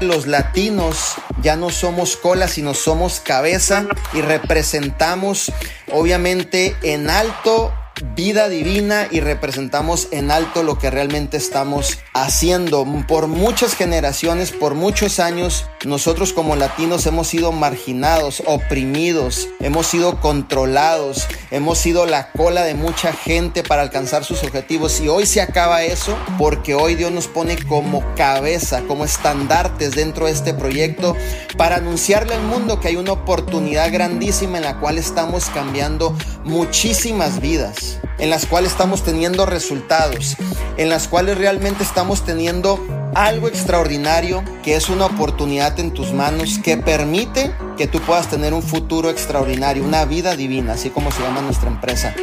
los latinos ya no somos cola, sino somos cabeza y representamos obviamente en alto vida divina y representamos en alto lo que realmente estamos haciendo. Por muchas generaciones, por muchos años, nosotros como latinos hemos sido marginados, oprimidos, hemos sido controlados, hemos sido la cola de mucha gente para alcanzar sus objetivos y hoy se acaba eso porque hoy Dios nos pone como cabeza, como estandartes dentro de este proyecto para anunciarle al mundo que hay una oportunidad grandísima en la cual estamos cambiando muchísimas vidas en las cuales estamos teniendo resultados, en las cuales realmente estamos teniendo algo extraordinario que es una oportunidad en tus manos que permite que tú puedas tener un futuro extraordinario, una vida divina, así como se llama nuestra empresa.